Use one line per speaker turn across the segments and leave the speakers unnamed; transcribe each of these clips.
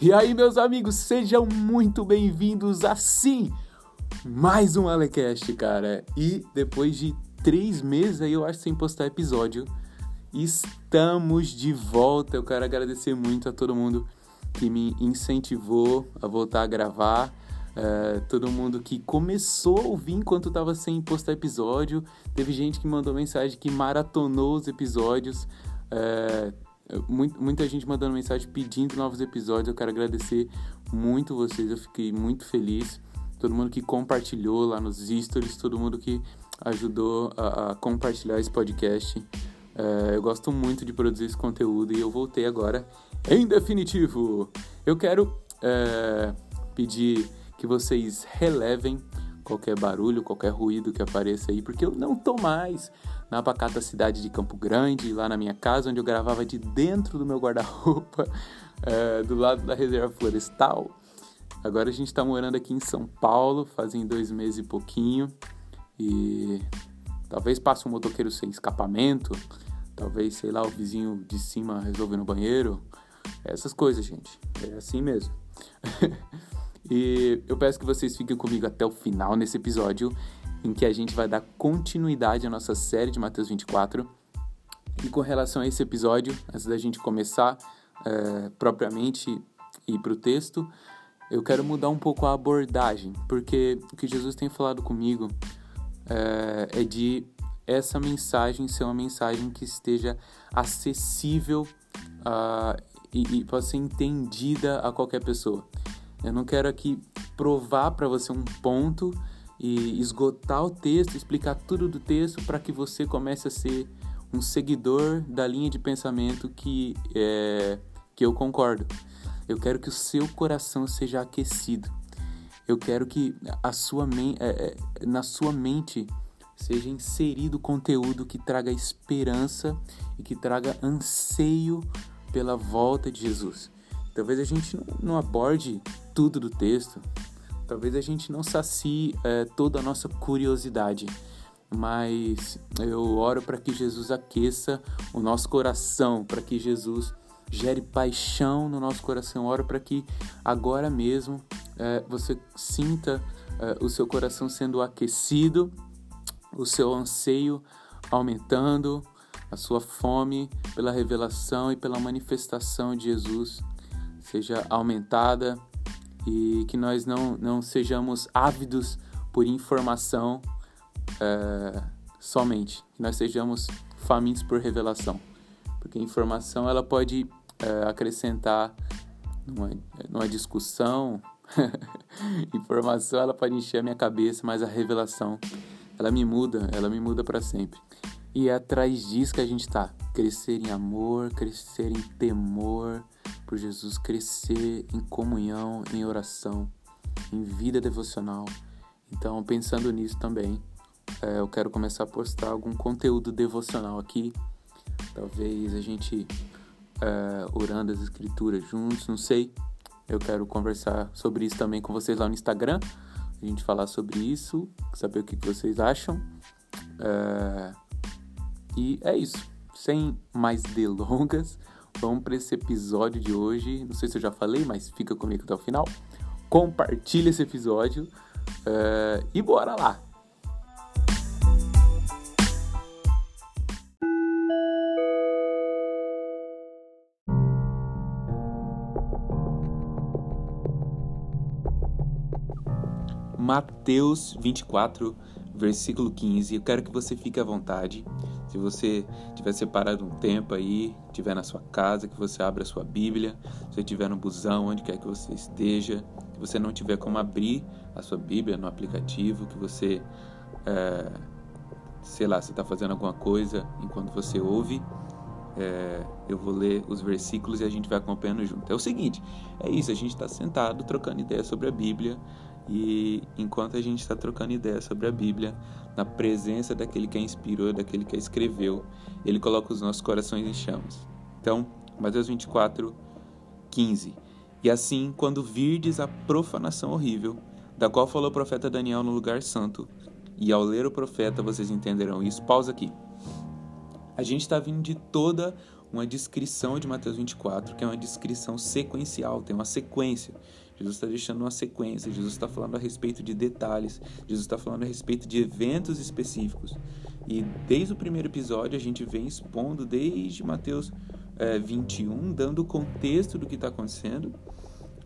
E aí, meus amigos, sejam muito bem-vindos a sim mais um Alecast, cara. E depois de três meses aí, eu acho, sem postar episódio, estamos de volta. Eu quero agradecer muito a todo mundo que me incentivou a voltar a gravar. Uh, todo mundo que começou a ouvir enquanto estava sem postar episódio. Teve gente que mandou mensagem que maratonou os episódios. Uh, muita gente mandando mensagem pedindo novos episódios. Eu quero agradecer muito vocês, eu fiquei muito feliz. Todo mundo que compartilhou lá nos stories, todo mundo que ajudou a, a compartilhar esse podcast. É, eu gosto muito de produzir esse conteúdo e eu voltei agora em definitivo. Eu quero é, pedir que vocês relevem qualquer barulho, qualquer ruído que apareça aí, porque eu não tô mais na pacata cidade de Campo Grande, lá na minha casa, onde eu gravava de dentro do meu guarda-roupa, é, do lado da reserva florestal. Agora a gente está morando aqui em São Paulo, fazem dois meses e pouquinho, e talvez passe um motoqueiro sem escapamento, talvez, sei lá, o vizinho de cima resolver no banheiro, essas coisas, gente, é assim mesmo. e eu peço que vocês fiquem comigo até o final nesse episódio em que a gente vai dar continuidade à nossa série de Mateus 24. E com relação a esse episódio, antes da gente começar é, propriamente ir para o texto, eu quero mudar um pouco a abordagem, porque o que Jesus tem falado comigo é, é de essa mensagem ser uma mensagem que esteja acessível uh, e, e possa ser entendida a qualquer pessoa. Eu não quero aqui provar para você um ponto e esgotar o texto, explicar tudo do texto para que você comece a ser um seguidor da linha de pensamento que, é, que eu concordo. Eu quero que o seu coração seja aquecido. Eu quero que a sua é, é, na sua mente seja inserido conteúdo que traga esperança e que traga anseio pela volta de Jesus. Talvez a gente não, não aborde tudo do texto, Talvez a gente não sacie é, toda a nossa curiosidade, mas eu oro para que Jesus aqueça o nosso coração, para que Jesus gere paixão no nosso coração. oro para que agora mesmo é, você sinta é, o seu coração sendo aquecido, o seu anseio aumentando, a sua fome pela revelação e pela manifestação de Jesus seja aumentada e que nós não, não sejamos ávidos por informação é, somente, que nós sejamos famintos por revelação, porque informação ela pode é, acrescentar numa, numa discussão, informação ela pode encher a minha cabeça, mas a revelação ela me muda, ela me muda para sempre. E é atrás disso que a gente está, crescer em amor, crescer em temor, por Jesus crescer em comunhão, em oração, em vida devocional. Então, pensando nisso também, é, eu quero começar a postar algum conteúdo devocional aqui. Talvez a gente é, orando as escrituras juntos, não sei. Eu quero conversar sobre isso também com vocês lá no Instagram. A gente falar sobre isso, saber o que vocês acham. É, e é isso. Sem mais delongas, Vamos para esse episódio de hoje. Não sei se eu já falei, mas fica comigo até o final. Compartilha esse episódio uh, e bora lá! Mateus 24, versículo 15. Eu quero que você fique à vontade. Se você tiver separado um tempo aí, tiver na sua casa, que você abra a sua Bíblia, se você estiver no busão, onde quer que você esteja, se você não tiver como abrir a sua Bíblia no aplicativo, que você, é, sei lá, você está fazendo alguma coisa enquanto você ouve, é, eu vou ler os versículos e a gente vai acompanhando junto. É o seguinte, é isso, a gente está sentado trocando ideias sobre a Bíblia e enquanto a gente está trocando ideias sobre a Bíblia, na presença daquele que a inspirou, daquele que a escreveu, ele coloca os nossos corações em chamas. Então, Mateus 24, 15. E assim, quando virdes a profanação horrível, da qual falou o profeta Daniel no lugar santo, e ao ler o profeta vocês entenderão isso. Pausa aqui. A gente está vindo de toda uma descrição de Mateus 24, que é uma descrição sequencial, tem uma sequência. Jesus está deixando uma sequência, Jesus está falando a respeito de detalhes, Jesus está falando a respeito de eventos específicos. E desde o primeiro episódio a gente vem expondo, desde Mateus é, 21, dando o contexto do que está acontecendo.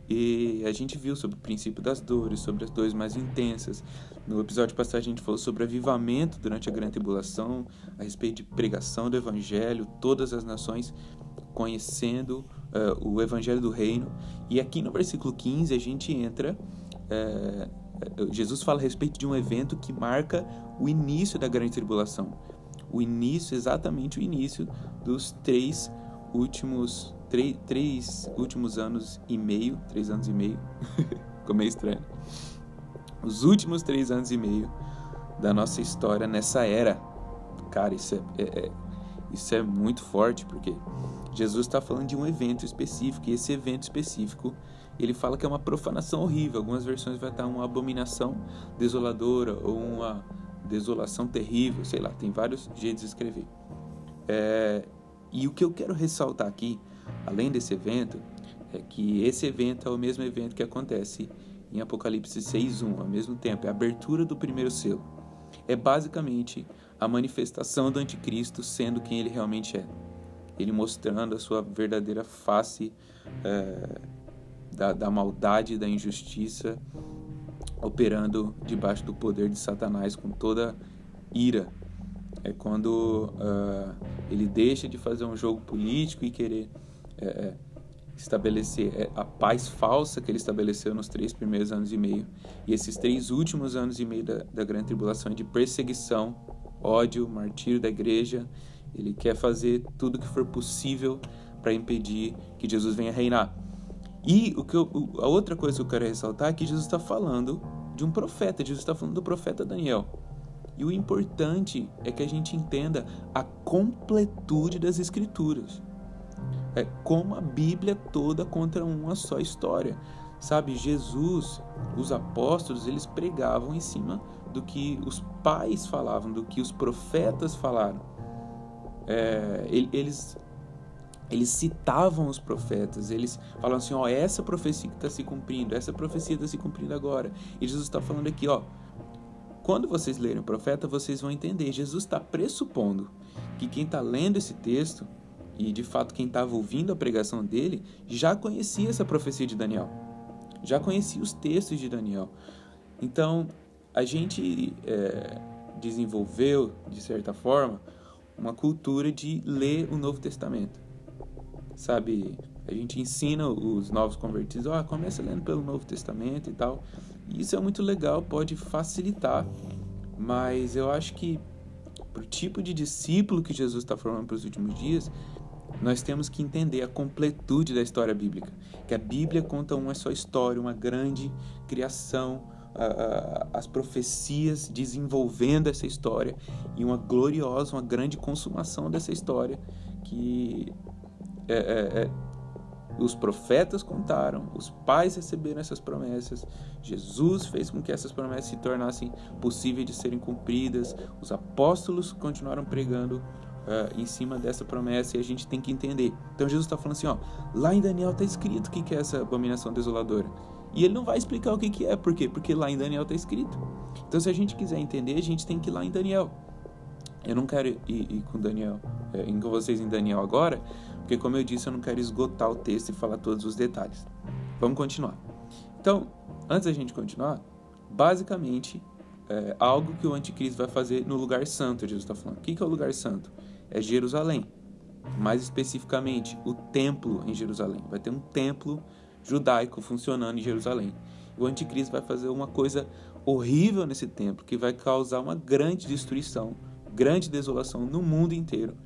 E a gente viu sobre o princípio das dores, sobre as dores mais intensas. No episódio passado a gente falou sobre avivamento durante a grande tribulação, a respeito de pregação do evangelho, todas as nações conhecendo uh, o evangelho do reino. E aqui no versículo 15 a gente entra. Uh, Jesus fala a respeito de um evento que marca o início da grande tribulação. O início, exatamente o início dos três últimos três, três últimos anos e meio, três anos e meio, ficou meio estranho. Os últimos três anos e meio da nossa história nessa era. Cara, isso é, é, é isso é muito forte, porque Jesus está falando de um evento específico, e esse evento específico, ele fala que é uma profanação horrível. Algumas versões vai estar uma abominação desoladora, ou uma desolação terrível, sei lá, tem vários jeitos de escrever. É, e o que eu quero ressaltar aqui, além desse evento, é que esse evento é o mesmo evento que acontece em Apocalipse 6.1, ao mesmo tempo, é a abertura do primeiro selo. É basicamente a manifestação do anticristo sendo quem ele realmente é. Ele mostrando a sua verdadeira face é, da, da maldade, da injustiça, operando debaixo do poder de Satanás com toda ira é quando uh, ele deixa de fazer um jogo político e querer é, é estabelecer é, a paz falsa que ele estabeleceu nos três primeiros anos e meio. E esses três últimos anos e meio da, da grande tribulação é de perseguição, ódio, martírio da igreja. Ele quer fazer tudo que for possível para impedir que Jesus venha reinar. E o que eu, a outra coisa que eu quero ressaltar é que Jesus está falando de um profeta. Jesus está falando do profeta Daniel. E o importante é que a gente entenda a completude das Escrituras. É como a Bíblia toda conta uma só história. Sabe, Jesus, os apóstolos, eles pregavam em cima do que os pais falavam, do que os profetas falaram. É, eles, eles citavam os profetas, eles falavam assim: ó, essa profecia que está se cumprindo, essa profecia está se cumprindo agora. E Jesus está falando aqui, ó, quando vocês lerem o profeta, vocês vão entender. Jesus está pressupondo que quem está lendo esse texto, e de fato quem estava ouvindo a pregação dele, já conhecia essa profecia de Daniel. Já conhecia os textos de Daniel. Então, a gente é, desenvolveu, de certa forma, uma cultura de ler o Novo Testamento. Sabe, a gente ensina os novos convertidos, ó, oh, começa lendo pelo Novo Testamento e tal. Isso é muito legal, pode facilitar, mas eu acho que para o tipo de discípulo que Jesus está formando para os últimos dias, nós temos que entender a completude da história bíblica. Que a Bíblia conta uma só história, uma grande criação, as profecias desenvolvendo essa história e uma gloriosa, uma grande consumação dessa história que é, é, é os profetas contaram, os pais receberam essas promessas, Jesus fez com que essas promessas se tornassem possíveis de serem cumpridas, os apóstolos continuaram pregando uh, em cima dessa promessa e a gente tem que entender. Então Jesus está falando assim: ó, lá em Daniel está escrito o que é essa abominação desoladora. E ele não vai explicar o que, que é, por quê? Porque lá em Daniel está escrito. Então, se a gente quiser entender, a gente tem que ir lá em Daniel. Eu não quero ir, ir com Daniel, é, ir com vocês em Daniel agora, porque como eu disse, eu não quero esgotar o texto e falar todos os detalhes. Vamos continuar. Então, antes da gente continuar, basicamente, é algo que o anticristo vai fazer no lugar santo, Jesus está falando. O que é o lugar santo? É Jerusalém. Mais especificamente, o templo em Jerusalém. Vai ter um templo judaico funcionando em Jerusalém. O anticristo vai fazer uma coisa horrível nesse templo, que vai causar uma grande destruição grande desolação no mundo inteiro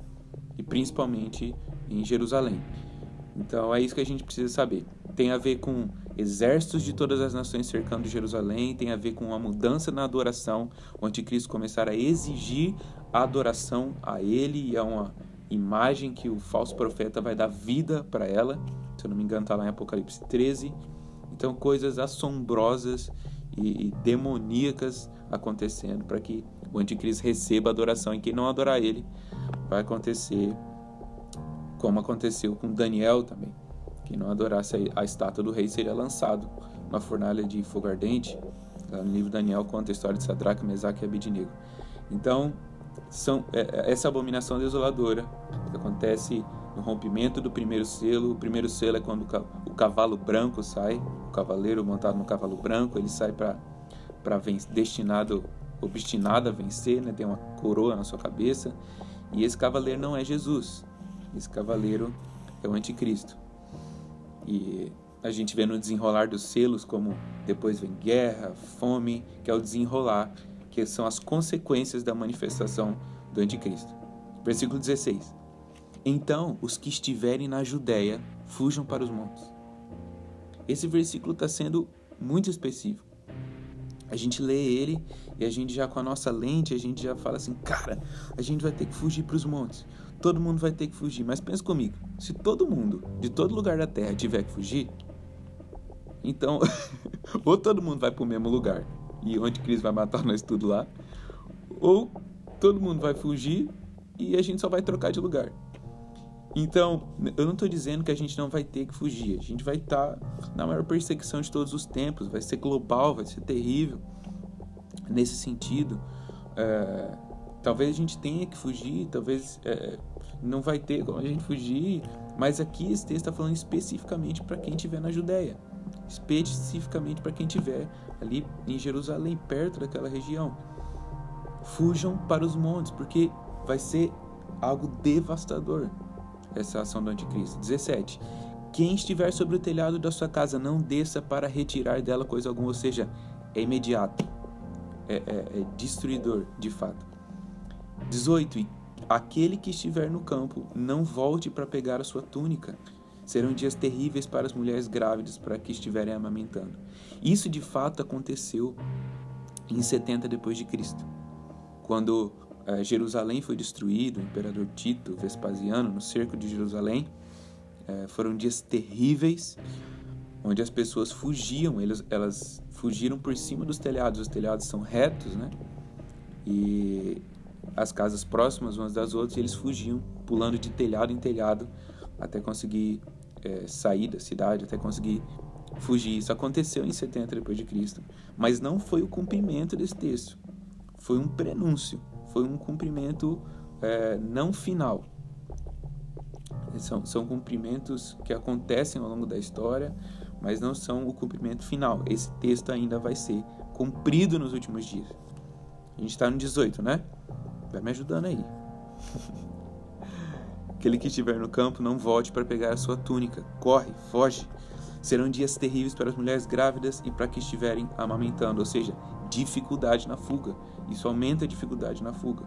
e principalmente em Jerusalém. Então é isso que a gente precisa saber. Tem a ver com exércitos de todas as nações cercando Jerusalém, tem a ver com uma mudança na adoração, o anticristo começar a exigir a adoração a ele e a uma imagem que o falso profeta vai dar vida para ela. Eu não me engano, está lá em Apocalipse 13. Então, coisas assombrosas e, e demoníacas acontecendo para que o anticristo receba adoração e quem não adorar ele vai acontecer como aconteceu com Daniel também. Quem não adorasse a estátua do rei seria lançado numa fornalha de fogo ardente. Lá no livro Daniel conta a história de Sadraque, Mesaque e Abednego. Então, são, é, é, essa abominação desoladora que acontece no rompimento do primeiro selo. O primeiro selo é quando o cavalo branco sai, o cavaleiro montado no cavalo branco, ele sai para destinado, obstinado a vencer, né? tem uma coroa na sua cabeça. E esse cavaleiro não é Jesus, esse cavaleiro é o anticristo. E a gente vê no desenrolar dos selos como depois vem guerra, fome, que é o desenrolar que são as consequências da manifestação do anticristo. Versículo 16. Então os que estiverem na Judéia fujam para os montes. Esse versículo está sendo muito específico. A gente lê ele e a gente já com a nossa lente, a gente já fala assim, cara, a gente vai ter que fugir para os montes. Todo mundo vai ter que fugir. Mas pensa comigo, se todo mundo, de todo lugar da terra, tiver que fugir, então, ou todo mundo vai para o mesmo lugar, e onde Cristo vai matar nós tudo lá, ou todo mundo vai fugir e a gente só vai trocar de lugar. Então, eu não estou dizendo que a gente não vai ter que fugir. A gente vai estar tá na maior perseguição de todos os tempos. Vai ser global, vai ser terrível. Nesse sentido, é, talvez a gente tenha que fugir, talvez é, não vai ter como a gente fugir. Mas aqui esse texto está falando especificamente para quem estiver na Judéia especificamente para quem estiver ali em Jerusalém, perto daquela região. Fujam para os montes, porque vai ser algo devastador essa ação do anticristo. 17. Quem estiver sobre o telhado da sua casa, não desça para retirar dela coisa alguma, ou seja, é imediato, é, é, é destruidor de fato. 18. Aquele que estiver no campo, não volte para pegar a sua túnica Serão dias terríveis para as mulheres grávidas para que estiverem amamentando. Isso de fato aconteceu em 70 depois de Cristo, quando Jerusalém foi destruído, o imperador Tito Vespasiano no cerco de Jerusalém. Eh, foram dias terríveis, onde as pessoas fugiam, elas, fugiram por cima dos telhados. Os telhados são retos, né? E as casas próximas umas das outras, eles fugiam, pulando de telhado em telhado até conseguir é, sair da cidade, até conseguir fugir. Isso aconteceu em 70 depois de Cristo, mas não foi o cumprimento desse texto. Foi um prenúncio, foi um cumprimento é, não final. São, são cumprimentos que acontecem ao longo da história, mas não são o cumprimento final. Esse texto ainda vai ser cumprido nos últimos dias. A gente está no 18, né? Vai me ajudando aí. Aquele que estiver no campo não volte para pegar a sua túnica. Corre, foge. Serão dias terríveis para as mulheres grávidas e para que estiverem amamentando, ou seja, dificuldade na fuga. Isso aumenta a dificuldade na fuga.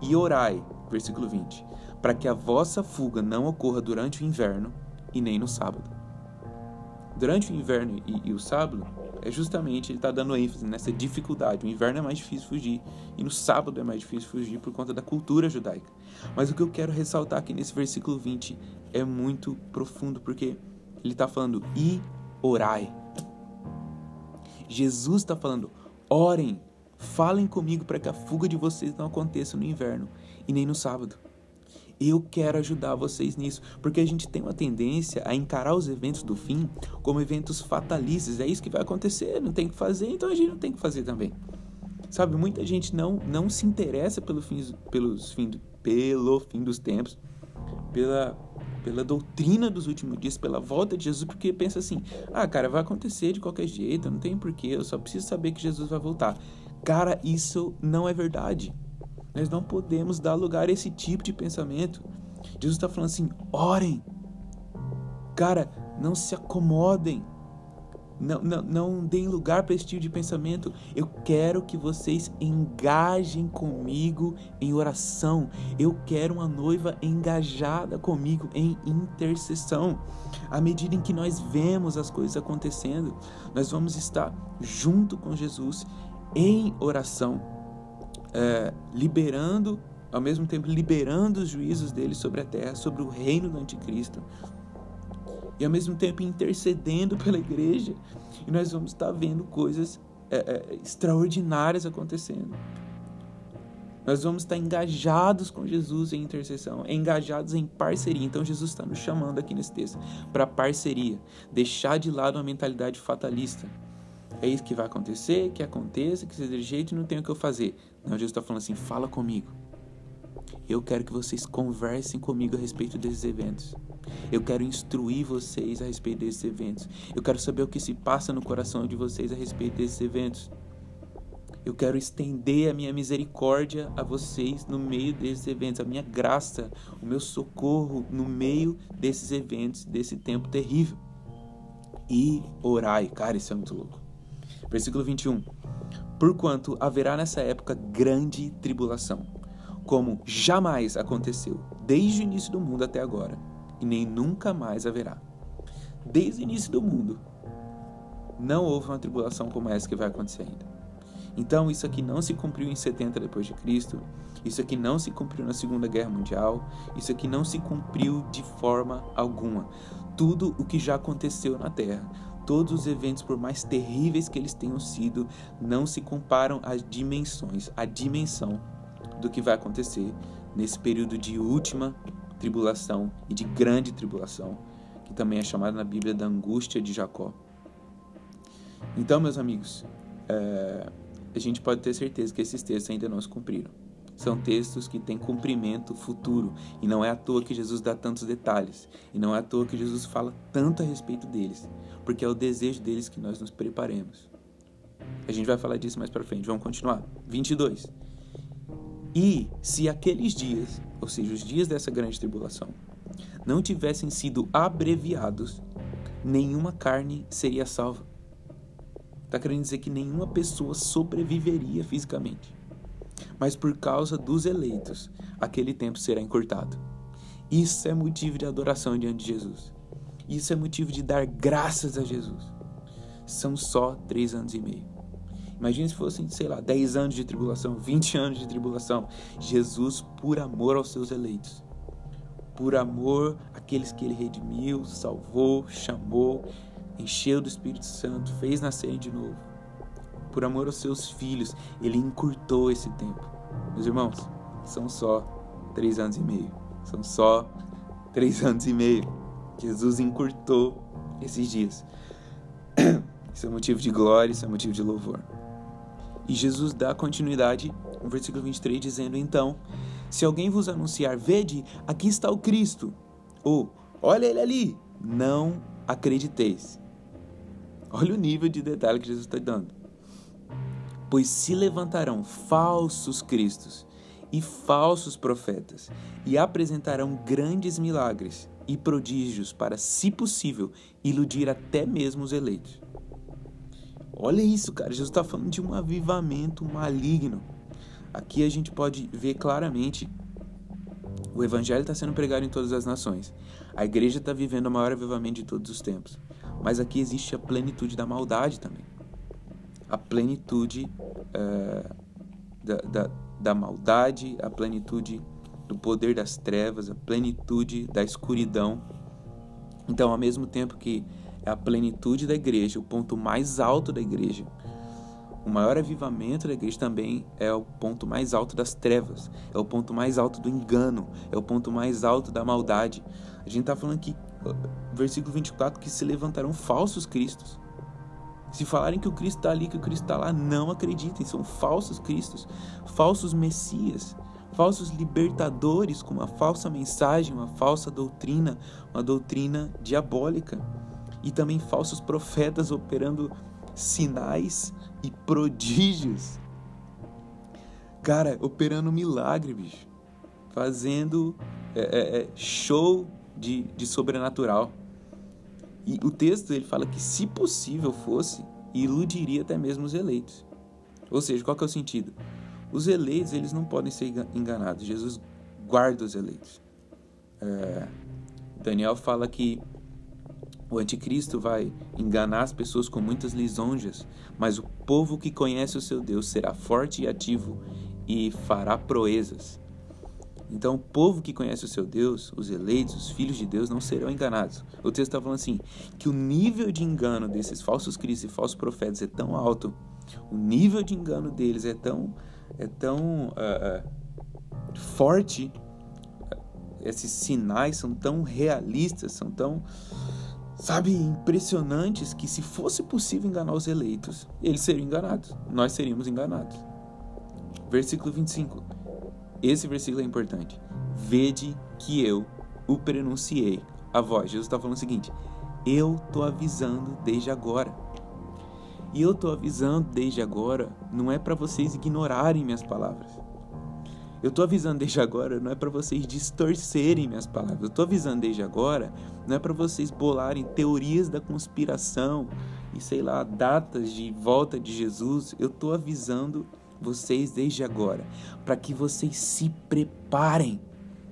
E orai, versículo 20, para que a vossa fuga não ocorra durante o inverno e nem no sábado. Durante o inverno e, e o sábado, é justamente ele está dando ênfase nessa dificuldade. O inverno é mais difícil fugir e no sábado é mais difícil fugir por conta da cultura judaica. Mas o que eu quero ressaltar aqui nesse versículo 20 é muito profundo, porque ele está falando e orai. Jesus está falando, orem, falem comigo para que a fuga de vocês não aconteça no inverno e nem no sábado. Eu quero ajudar vocês nisso, porque a gente tem uma tendência a encarar os eventos do fim como eventos fatalistas. É isso que vai acontecer, não tem que fazer, então a gente não tem que fazer também. Sabe, muita gente não não se interessa pelo fim, pelos fim, pelo fim dos tempos, pela pela doutrina dos últimos dias, pela volta de Jesus, porque pensa assim: "Ah, cara, vai acontecer de qualquer jeito, não tem porquê, eu só preciso saber que Jesus vai voltar". Cara, isso não é verdade. Nós não podemos dar lugar a esse tipo de pensamento. Jesus está falando assim: orem. Cara, não se acomodem. Não, não, não deem lugar para esse tipo de pensamento. Eu quero que vocês engajem comigo em oração. Eu quero uma noiva engajada comigo em intercessão. À medida em que nós vemos as coisas acontecendo, nós vamos estar junto com Jesus em oração é, liberando, ao mesmo tempo liberando os juízos dele sobre a terra, sobre o reino do anticristo. E ao mesmo tempo intercedendo pela igreja. E nós vamos estar vendo coisas é, é, extraordinárias acontecendo. Nós vamos estar engajados com Jesus em intercessão, engajados em parceria. Então Jesus está nos chamando aqui nesse texto para parceria, deixar de lado uma mentalidade fatalista. É isso que vai acontecer, que aconteça, que seja de jeito e não tem o que eu fazer. Não, Jesus está falando assim: fala comigo. Eu quero que vocês conversem comigo a respeito desses eventos. Eu quero instruir vocês a respeito desses eventos. Eu quero saber o que se passa no coração de vocês a respeito desses eventos. Eu quero estender a minha misericórdia a vocês no meio desses eventos, a minha graça, o meu socorro no meio desses eventos, desse tempo terrível. E orai, cara, isso é muito louco. Versículo 21. Porquanto haverá nessa época grande tribulação, como jamais aconteceu desde o início do mundo até agora, e nem nunca mais haverá. Desde o início do mundo, não houve uma tribulação como essa que vai acontecer ainda. Então, isso aqui não se cumpriu em 70 depois de Cristo. Isso aqui não se cumpriu na Segunda Guerra Mundial. Isso aqui não se cumpriu de forma alguma. Tudo o que já aconteceu na Terra, todos os eventos, por mais terríveis que eles tenham sido, não se comparam às dimensões, à dimensão do que vai acontecer nesse período de última tribulação e de grande tribulação, que também é chamada na Bíblia da angústia de Jacó. Então, meus amigos, é, a gente pode ter certeza que esses textos ainda não se cumpriram. São textos que têm cumprimento futuro e não é à toa que Jesus dá tantos detalhes e não é à toa que Jesus fala tanto a respeito deles, porque é o desejo deles que nós nos preparemos. A gente vai falar disso mais para frente. Vamos continuar. 22. E se aqueles dias, ou seja, os dias dessa grande tribulação, não tivessem sido abreviados, nenhuma carne seria salva. Está querendo dizer que nenhuma pessoa sobreviveria fisicamente. Mas por causa dos eleitos, aquele tempo será encurtado. Isso é motivo de adoração diante de Jesus. Isso é motivo de dar graças a Jesus. São só três anos e meio. Imagina se fossem, sei lá, 10 anos de tribulação, 20 anos de tribulação. Jesus, por amor aos seus eleitos, por amor àqueles que ele redimiu, salvou, chamou, encheu do Espírito Santo, fez nascer de novo. Por amor aos seus filhos, ele encurtou esse tempo. Meus irmãos, são só três anos e meio. São só três anos e meio. Jesus encurtou esses dias. Isso é motivo de glória, isso é motivo de louvor. E Jesus dá continuidade no versículo 23, dizendo: Então, se alguém vos anunciar, vede, aqui está o Cristo, ou olha ele ali, não acrediteis. Olha o nível de detalhe que Jesus está dando. Pois se levantarão falsos cristos e falsos profetas, e apresentarão grandes milagres e prodígios para, se possível, iludir até mesmo os eleitos. Olha isso, cara. Jesus está falando de um avivamento maligno. Aqui a gente pode ver claramente o evangelho está sendo pregado em todas as nações. A igreja está vivendo o maior avivamento de todos os tempos. Mas aqui existe a plenitude da maldade também. A plenitude é, da, da, da maldade, a plenitude do poder das trevas, a plenitude da escuridão. Então, ao mesmo tempo que é a plenitude da igreja, o ponto mais alto da igreja, o maior avivamento da igreja também é o ponto mais alto das trevas, é o ponto mais alto do engano, é o ponto mais alto da maldade. A gente está falando aqui, versículo 24, que se levantarão falsos cristos. Se falarem que o Cristo está ali, que o Cristo está lá, não acreditem, são falsos cristos, falsos messias, falsos libertadores com uma falsa mensagem, uma falsa doutrina, uma doutrina diabólica. E também falsos profetas operando sinais e prodígios. Cara, operando milagre, bicho. Fazendo é, é, é, show de, de sobrenatural. E o texto ele fala que, se possível fosse, iludiria até mesmo os eleitos. Ou seja, qual que é o sentido? Os eleitos eles não podem ser enganados. Jesus guarda os eleitos. É, Daniel fala que o anticristo vai enganar as pessoas com muitas lisonjas, mas o povo que conhece o seu Deus será forte e ativo e fará proezas. Então, o povo que conhece o seu Deus, os eleitos, os filhos de Deus, não serão enganados. O texto está falando assim: que o nível de engano desses falsos cristos e falsos profetas é tão alto, o nível de engano deles é tão é tão uh, uh, forte, esses sinais são tão realistas, são tão, sabe, impressionantes que se fosse possível enganar os eleitos, eles seriam enganados, nós seríamos enganados. Versículo 25. Esse versículo é importante. Vede que eu o prenunciei. A voz, Jesus está falando o seguinte: Eu estou avisando desde agora. E eu estou avisando desde agora, não é para vocês ignorarem minhas palavras. Eu estou avisando desde agora, não é para vocês distorcerem minhas palavras. Eu estou avisando desde agora, não é para vocês bolarem teorias da conspiração e sei lá, datas de volta de Jesus. Eu estou avisando vocês desde agora, para que vocês se preparem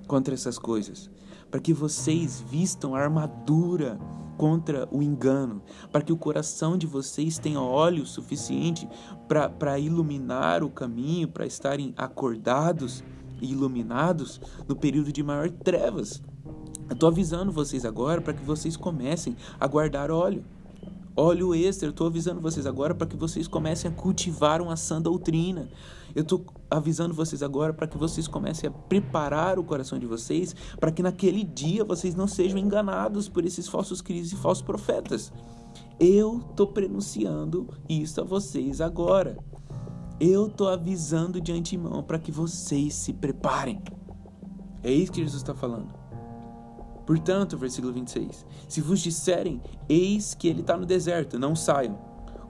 contra essas coisas, para que vocês vistam a armadura contra o engano, para que o coração de vocês tenha óleo suficiente para iluminar o caminho, para estarem acordados e iluminados no período de maior trevas. Eu estou avisando vocês agora para que vocês comecem a guardar óleo. Óleo extra, eu estou avisando vocês agora para que vocês comecem a cultivar uma sã doutrina. Eu estou avisando vocês agora para que vocês comecem a preparar o coração de vocês para que naquele dia vocês não sejam enganados por esses falsos cristos e falsos profetas. Eu estou prenunciando isso a vocês agora. Eu estou avisando de antemão para que vocês se preparem. É isso que Jesus está falando. Portanto, versículo 26: Se vos disserem, eis que ele está no deserto, não saiam.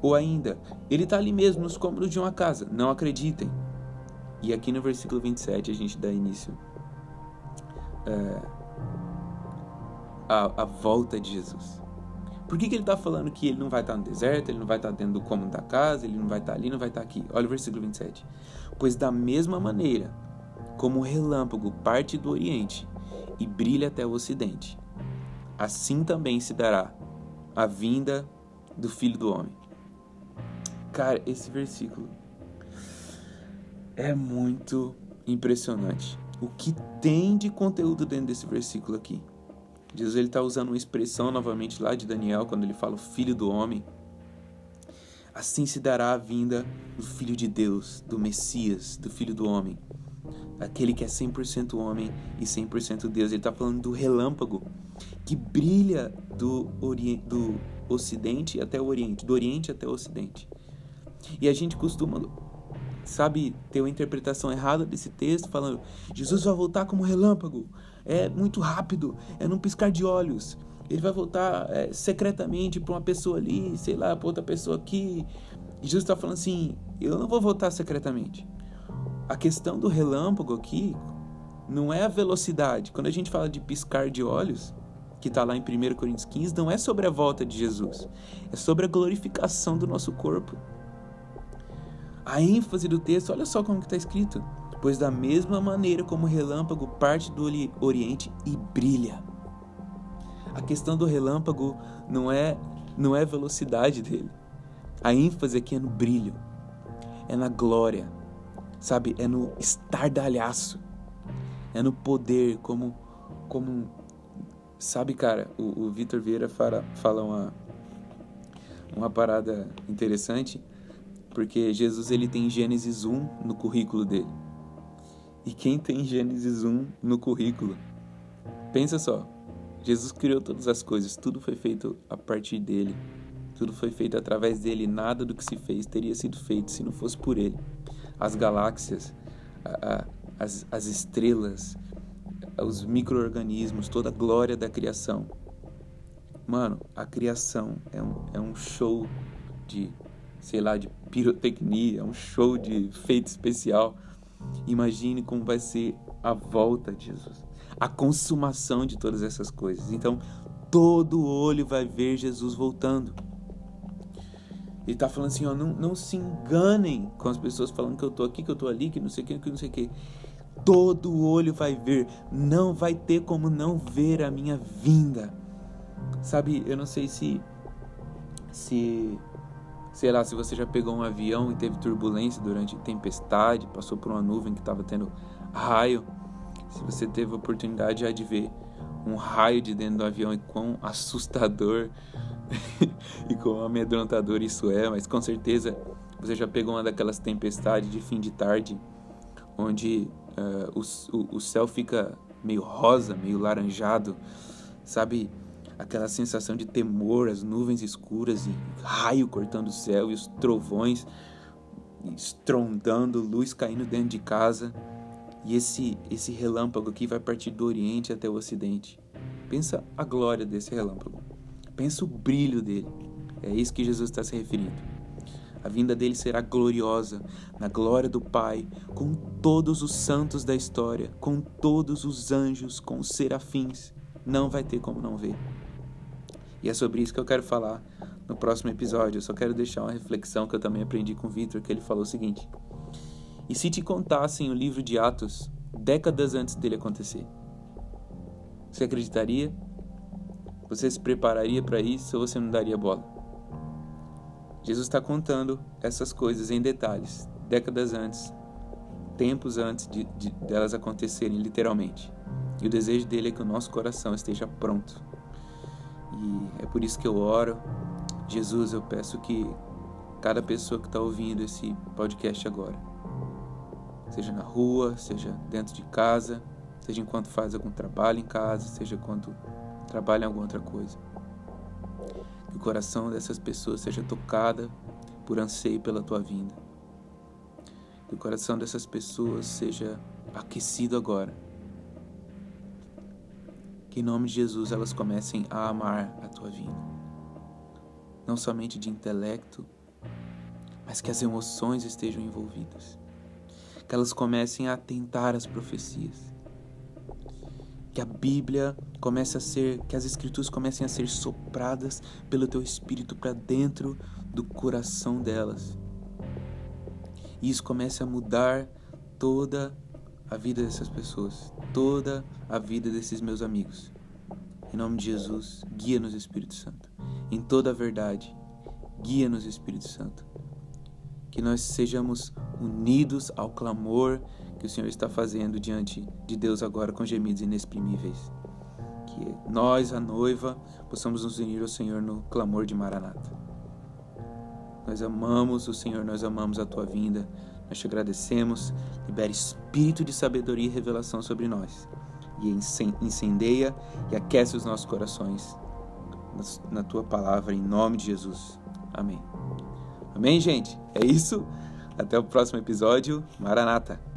Ou ainda, ele está ali mesmo nos cômodos de uma casa, não acreditem. E aqui no versículo 27 a gente dá início é, a, a volta de Jesus. Por que, que ele está falando que ele não vai estar tá no deserto, ele não vai estar tá dentro do cômodo da casa, ele não vai estar tá ali, não vai estar aqui? Olha o versículo 27. Pois da mesma maneira como o relâmpago parte do oriente e brilha até o ocidente. Assim também se dará a vinda do Filho do Homem. Cara, esse versículo é muito impressionante. O que tem de conteúdo dentro desse versículo aqui? Jesus ele está usando uma expressão novamente lá de Daniel quando ele fala o Filho do Homem. Assim se dará a vinda do Filho de Deus, do Messias, do Filho do Homem aquele que é 100% homem e 100% Deus. Ele está falando do relâmpago que brilha do, do ocidente até o oriente, do oriente até o ocidente. E a gente costuma, sabe, ter uma interpretação errada desse texto, falando: Jesus vai voltar como relâmpago, é muito rápido, é num piscar de olhos. Ele vai voltar é, secretamente para uma pessoa ali, sei lá, para outra pessoa aqui. E Jesus está falando assim: eu não vou voltar secretamente. A questão do relâmpago aqui não é a velocidade. Quando a gente fala de piscar de olhos, que está lá em 1 Coríntios 15, não é sobre a volta de Jesus, é sobre a glorificação do nosso corpo. A ênfase do texto, olha só como está escrito. Pois da mesma maneira como o relâmpago parte do oriente e brilha. A questão do relâmpago não é não é a velocidade dele. A ênfase aqui é no brilho, é na glória, sabe? É no estardalhaço, é no poder, como, como sabe, cara? O, o Vitor Vieira fala, fala uma, uma parada interessante, porque Jesus ele tem Gênesis 1 no currículo dele. E quem tem Gênesis 1 no currículo? Pensa só, Jesus criou todas as coisas, tudo foi feito a partir dele. Tudo foi feito através dele, nada do que se fez teria sido feito se não fosse por ele as galáxias, a, a, as, as estrelas, os micro-organismos, toda a glória da criação. Mano, a criação é um, é um show de, sei lá, de pirotecnia, é um show de feito especial. Imagine como vai ser a volta de Jesus, a consumação de todas essas coisas. Então, todo olho vai ver Jesus voltando. Ele está falando assim, ó, não, não se enganem com as pessoas falando que eu tô aqui, que eu tô ali, que não sei o que, que não sei o que. Todo olho vai ver, não vai ter como não ver a minha vinda. Sabe, eu não sei se se sei lá, se você já pegou um avião e teve turbulência durante tempestade, passou por uma nuvem que estava tendo raio, se você teve a oportunidade já de ver um raio de dentro do avião e quão assustador e quão amedrontador isso é, mas com certeza Você já pegou uma daquelas tempestades de fim de tarde, onde uh, o, o, o céu fica meio rosa, meio laranjado, sabe? Aquela sensação de temor, as nuvens escuras e raio cortando o céu e os trovões estrondando, luz caindo dentro de casa. E esse, esse relâmpago aqui vai partir do Oriente até o Ocidente. Pensa a glória desse relâmpago. Pensa o brilho dele. É isso que Jesus está se referindo. A vinda dele será gloriosa, na glória do Pai, com todos os santos da história, com todos os anjos, com os serafins. Não vai ter como não ver. E é sobre isso que eu quero falar no próximo episódio. Eu só quero deixar uma reflexão que eu também aprendi com o Victor, que ele falou o seguinte: E se te contassem o livro de Atos décadas antes dele acontecer? Você acreditaria? Você se prepararia para isso ou você não daria bola? Jesus está contando essas coisas em detalhes, décadas antes, tempos antes de, de delas acontecerem, literalmente. E o desejo dele é que o nosso coração esteja pronto. E é por isso que eu oro. Jesus, eu peço que cada pessoa que está ouvindo esse podcast agora, seja na rua, seja dentro de casa, seja enquanto faz algum trabalho em casa, seja quando trabalha em alguma outra coisa. Que o coração dessas pessoas seja tocada por anseio pela tua vinda. Que o coração dessas pessoas seja aquecido agora. Que em nome de Jesus elas comecem a amar a tua vinda. Não somente de intelecto, mas que as emoções estejam envolvidas. Que elas comecem a atentar às profecias que a Bíblia comece a ser, que as escrituras comecem a ser sopradas pelo teu espírito para dentro do coração delas. E isso comece a mudar toda a vida dessas pessoas, toda a vida desses meus amigos. Em nome de Jesus, guia-nos, Espírito Santo, em toda a verdade. Guia-nos, Espírito Santo. Que nós sejamos unidos ao clamor que o Senhor está fazendo diante de Deus agora com gemidos inexprimíveis. Que nós, a noiva, possamos nos unir ao Senhor no clamor de Maranata. Nós amamos o Senhor, nós amamos a tua vinda, nós te agradecemos. Libere espírito de sabedoria e revelação sobre nós e incendeia e aquece os nossos corações na tua palavra, em nome de Jesus. Amém. Amém, gente? É isso. Até o próximo episódio. Maranata.